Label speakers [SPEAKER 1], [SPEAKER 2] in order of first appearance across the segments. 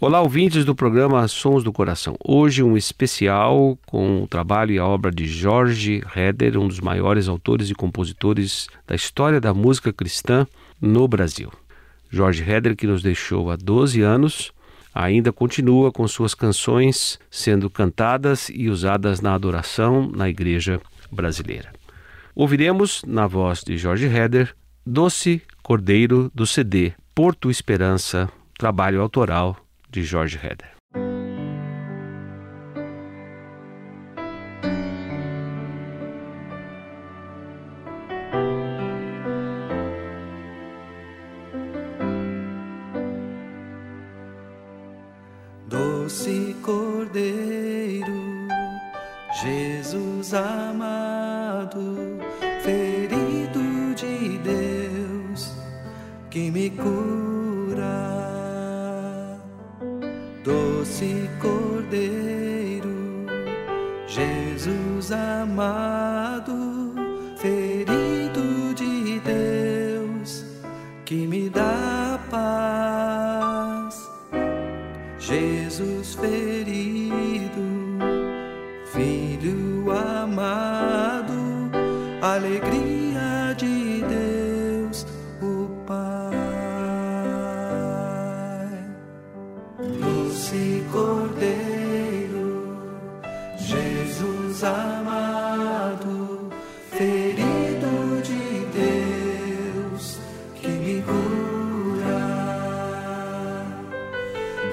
[SPEAKER 1] Olá, ouvintes do programa Sons do Coração. Hoje um especial com o trabalho e a obra de Jorge Heder, um dos maiores autores e compositores da história da música cristã no Brasil. Jorge Heder, que nos deixou há 12 anos, ainda continua com suas canções sendo cantadas e usadas na adoração na igreja brasileira. Ouviremos, na voz de Jorge Heder, Doce Cordeiro do CD Porto Esperança, trabalho autoral de Jorge Heder.
[SPEAKER 2] Doce Cordeiro, Jesus amado, ferido de Deus, que me cura.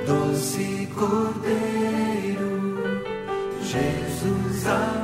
[SPEAKER 2] Doce Cordeiro, Jesus amado,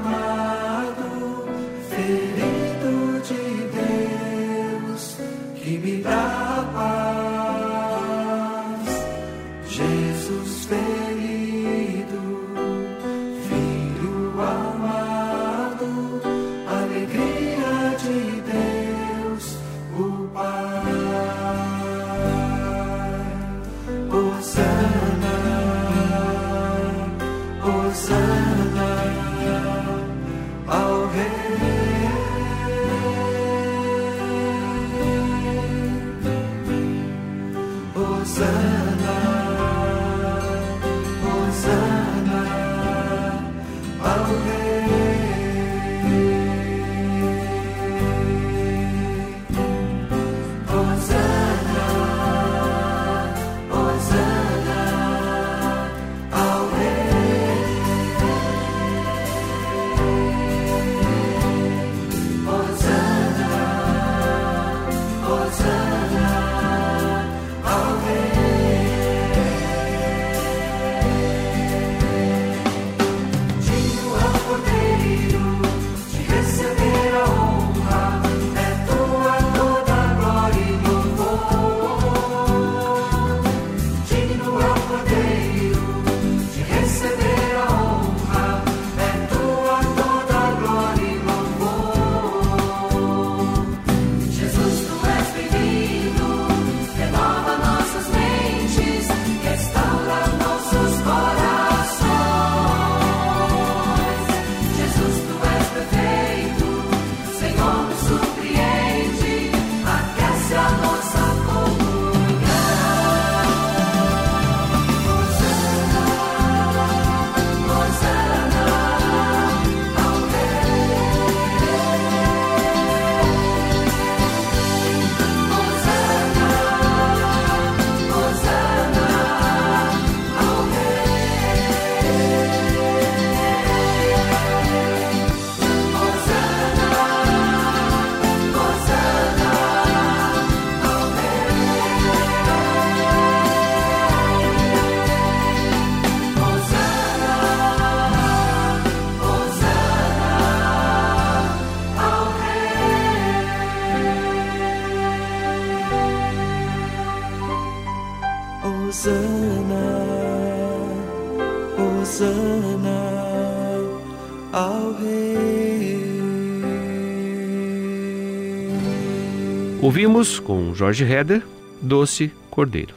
[SPEAKER 3] Ouvimos com Jorge Heder, Doce Cordeiro.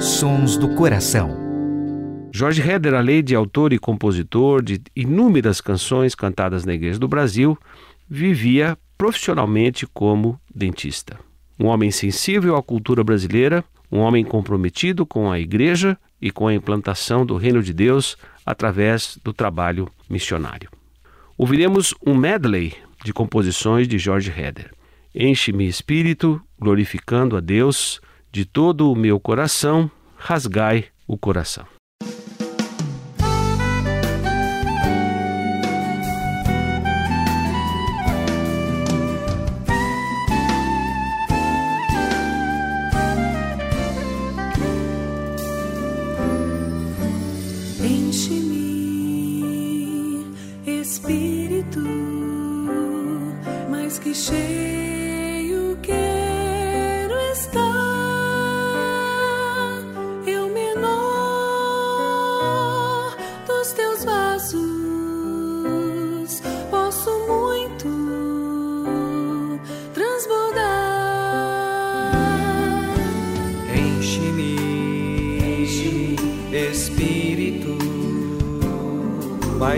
[SPEAKER 4] Sons do Coração.
[SPEAKER 3] Jorge Heder, além de autor e compositor de inúmeras canções cantadas na Igreja do Brasil, vivia profissionalmente como dentista. Um homem sensível à cultura brasileira, um homem comprometido com a Igreja e com a implantação do Reino de Deus através do trabalho missionário. Ouviremos um medley de composições de Jorge Heder. Enche-me espírito, glorificando a Deus, de todo o meu coração, rasgai o coração.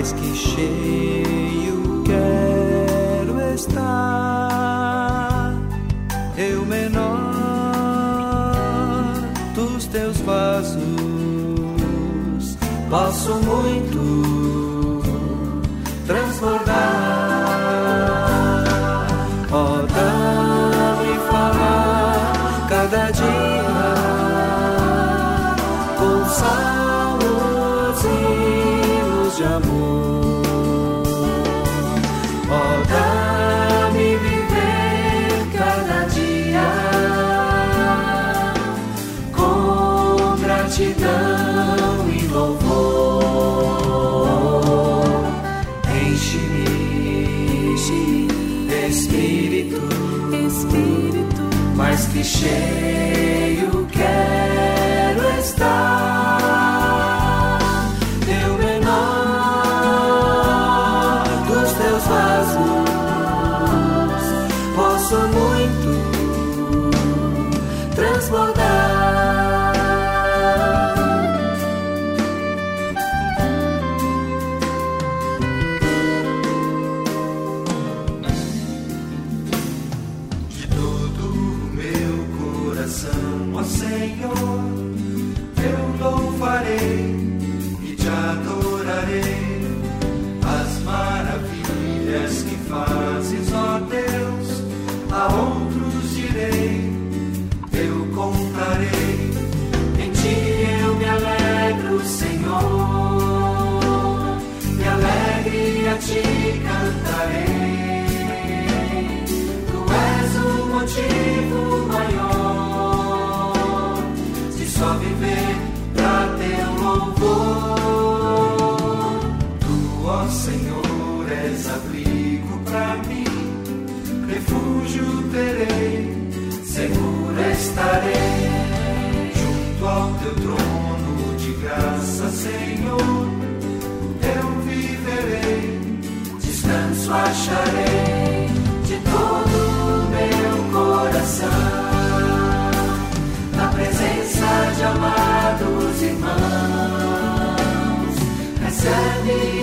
[SPEAKER 5] Mais que cheio quero estar. Eu menor dos teus vasos posso muito
[SPEAKER 2] amor. Ó, dá-me viver cada dia com gratidão e louvor. Enche-me, Espírito,
[SPEAKER 5] Espírito,
[SPEAKER 2] mais que cheio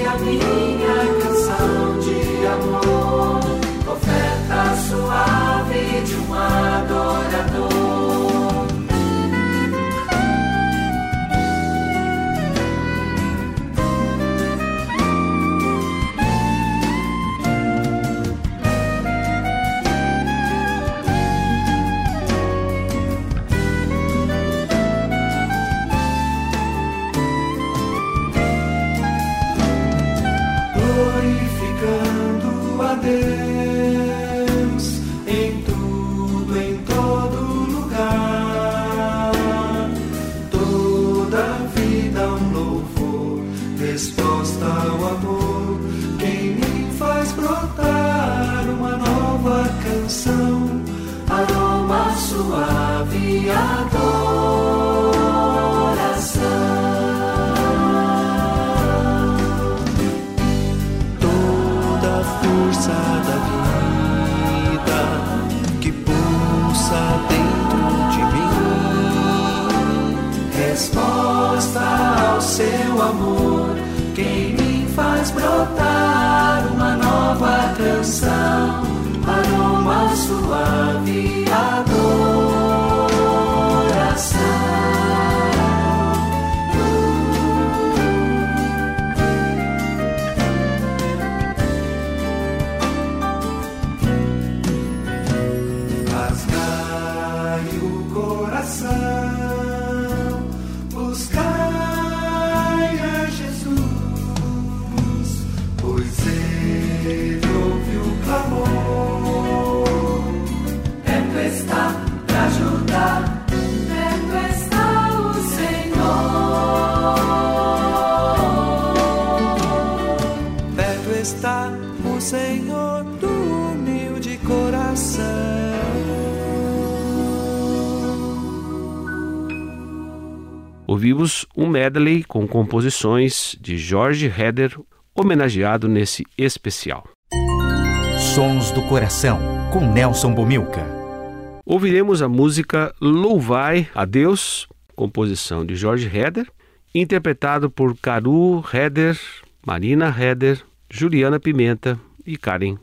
[SPEAKER 2] Recebe a amor. Quem me faz brotar uma nova canção, aroma suave,
[SPEAKER 3] ouvimos um medley com composições de George Heder, homenageado nesse especial.
[SPEAKER 4] Sons do Coração, com Nelson Bomilca.
[SPEAKER 3] Ouviremos a música Louvai a Deus, composição de George Heder, interpretado por Caru Heder, Marina Heder, Juliana Pimenta e Karen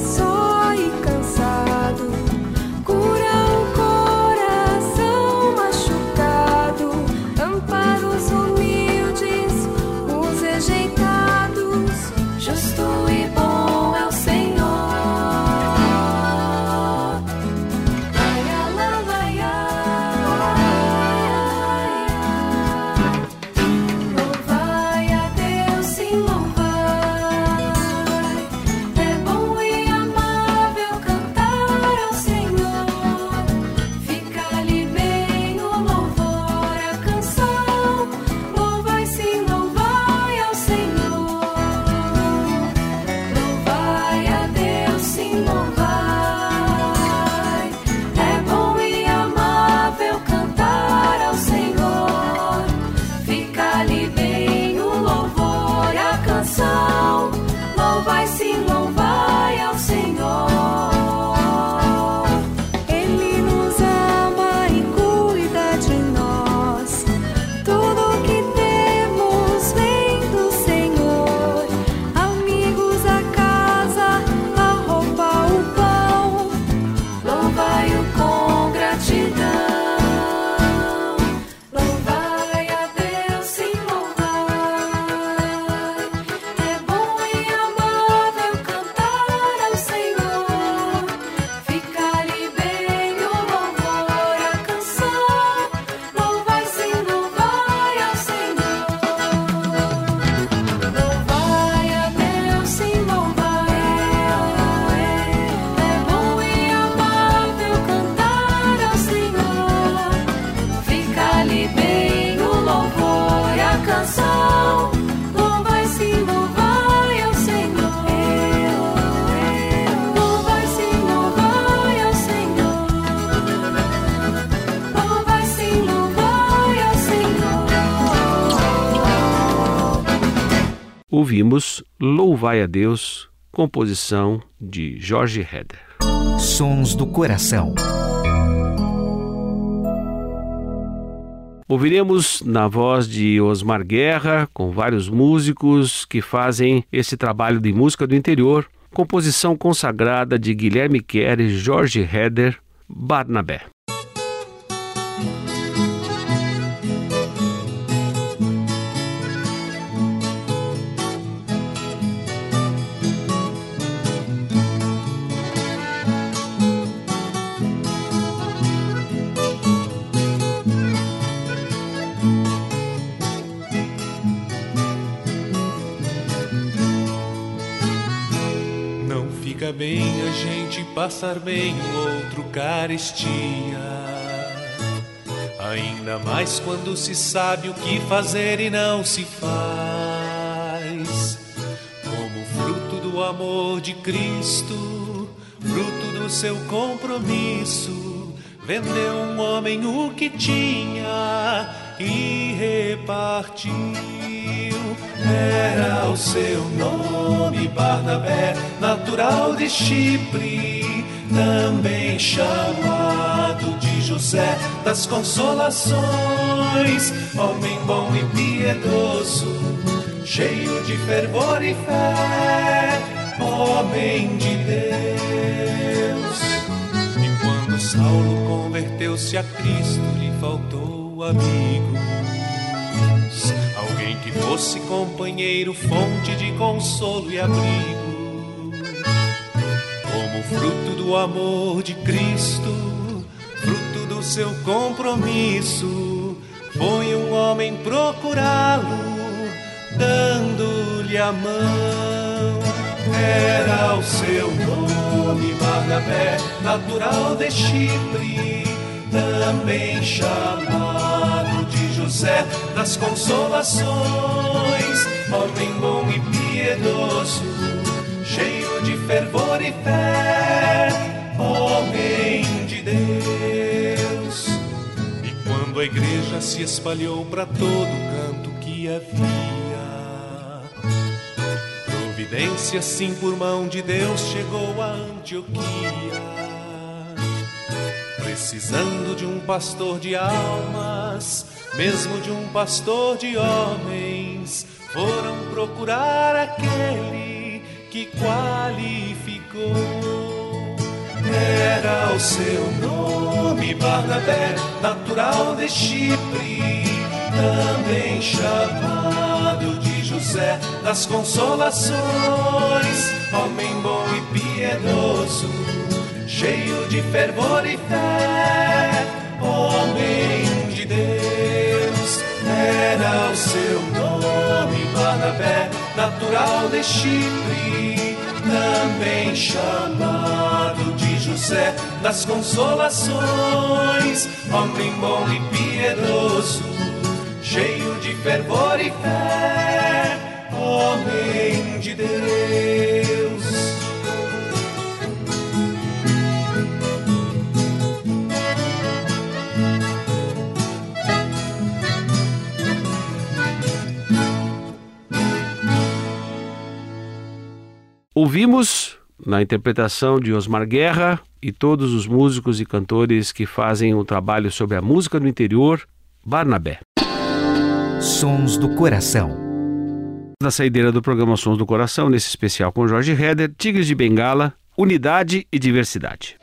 [SPEAKER 3] Bomilca. Ouvimos Louvai a Deus, composição de Jorge Heder.
[SPEAKER 4] Sons do Coração.
[SPEAKER 3] Ouviremos na voz de Osmar Guerra, com vários músicos que fazem esse trabalho de música do interior,
[SPEAKER 1] composição consagrada de Guilherme e Jorge Heder, Barnabé.
[SPEAKER 6] Bem a gente passar bem o outro carestia. Ainda mais quando se sabe o que fazer e não se faz. Como fruto do amor de Cristo, fruto do seu compromisso, vendeu um homem o que tinha e repartiu. Era o seu nome Barnabé, natural de Chipre, também chamado de José das Consolações, homem bom e piedoso, cheio de fervor e fé, homem de Deus. E quando Saulo converteu-se a Cristo, lhe faltou amigos. Alguém que fosse companheiro, fonte de consolo e abrigo. Como fruto do amor de Cristo, fruto do seu compromisso, foi um homem procurá-lo, dando-lhe a mão. Era o seu nome Barnabé, natural de Chipre, também chamado José das Consolações, homem bom e piedoso, cheio de fervor e fé, homem de Deus. E quando a igreja se espalhou para todo canto que havia, providência sim por mão de Deus chegou a Antioquia precisando de um pastor de almas, mesmo de um pastor de homens, foram procurar aquele que qualificou. Era o seu nome Barnabé, natural de Chipre, também chamado de José das Consolações, homem bom e piedoso cheio de fervor e fé, homem. Era o seu nome, Barnabé, natural de Chipre, também chamado de José das Consolações, homem bom e piedoso, cheio de fervor e fé, homem de Deus.
[SPEAKER 1] Ouvimos, na interpretação de Osmar Guerra e todos os músicos e cantores que fazem o trabalho sobre a música do interior, Barnabé.
[SPEAKER 4] Sons do Coração.
[SPEAKER 1] Na saideira do programa Sons do Coração, nesse especial com Jorge Heder, Tigres de Bengala, Unidade e Diversidade.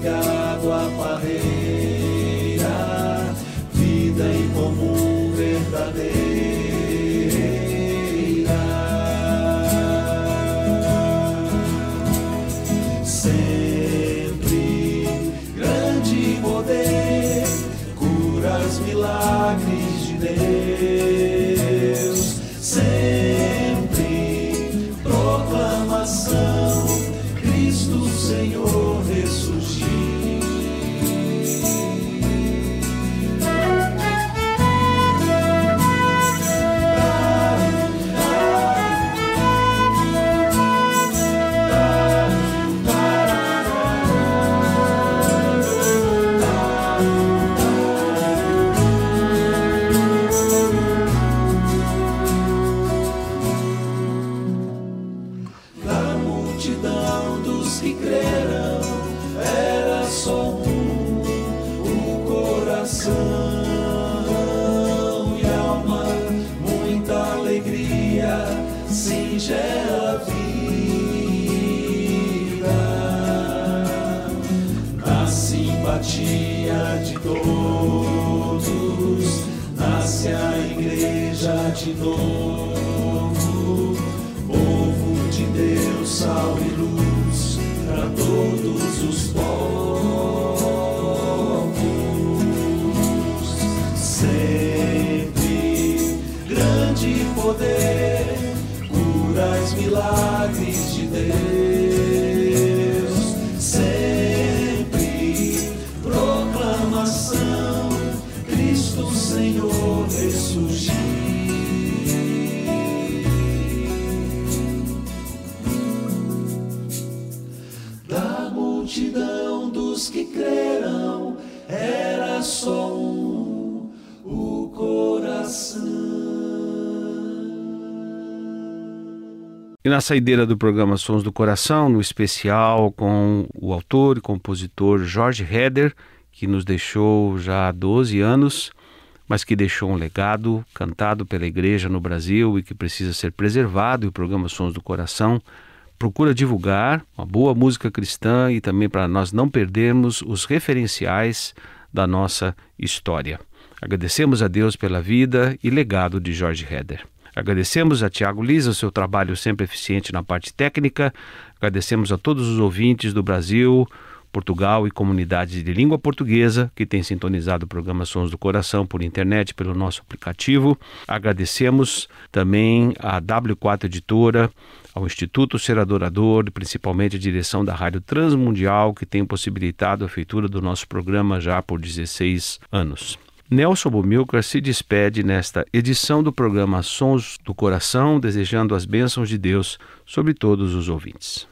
[SPEAKER 7] Vida.
[SPEAKER 6] Todos os povos.
[SPEAKER 1] Na saideira do programa Sons do Coração, no especial com o autor e compositor Jorge Heder, que nos deixou já há 12 anos, mas que deixou um legado cantado pela igreja no Brasil e que precisa ser preservado. E o programa Sons do Coração procura divulgar uma boa música cristã e também para nós não perdermos os referenciais da nossa história. Agradecemos a Deus pela vida e legado de Jorge Heder. Agradecemos a Tiago Lisa o seu trabalho sempre eficiente na parte técnica. Agradecemos a todos os ouvintes do Brasil, Portugal e comunidades de língua portuguesa que têm sintonizado o programa Sons do Coração por internet, pelo nosso aplicativo. Agradecemos também à W4 Editora, ao Instituto Ser Adorador e principalmente a direção da Rádio Transmundial que tem possibilitado a feitura do nosso programa já por 16 anos. Nelson Bumilcar se despede nesta edição do programa Sons do Coração, desejando as bênçãos de Deus sobre todos os ouvintes.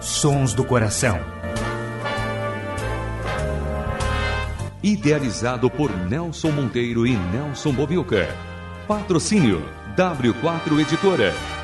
[SPEAKER 4] Sons do Coração.
[SPEAKER 8] Idealizado por Nelson Monteiro e Nelson Bobilca. Patrocínio W4 Editora.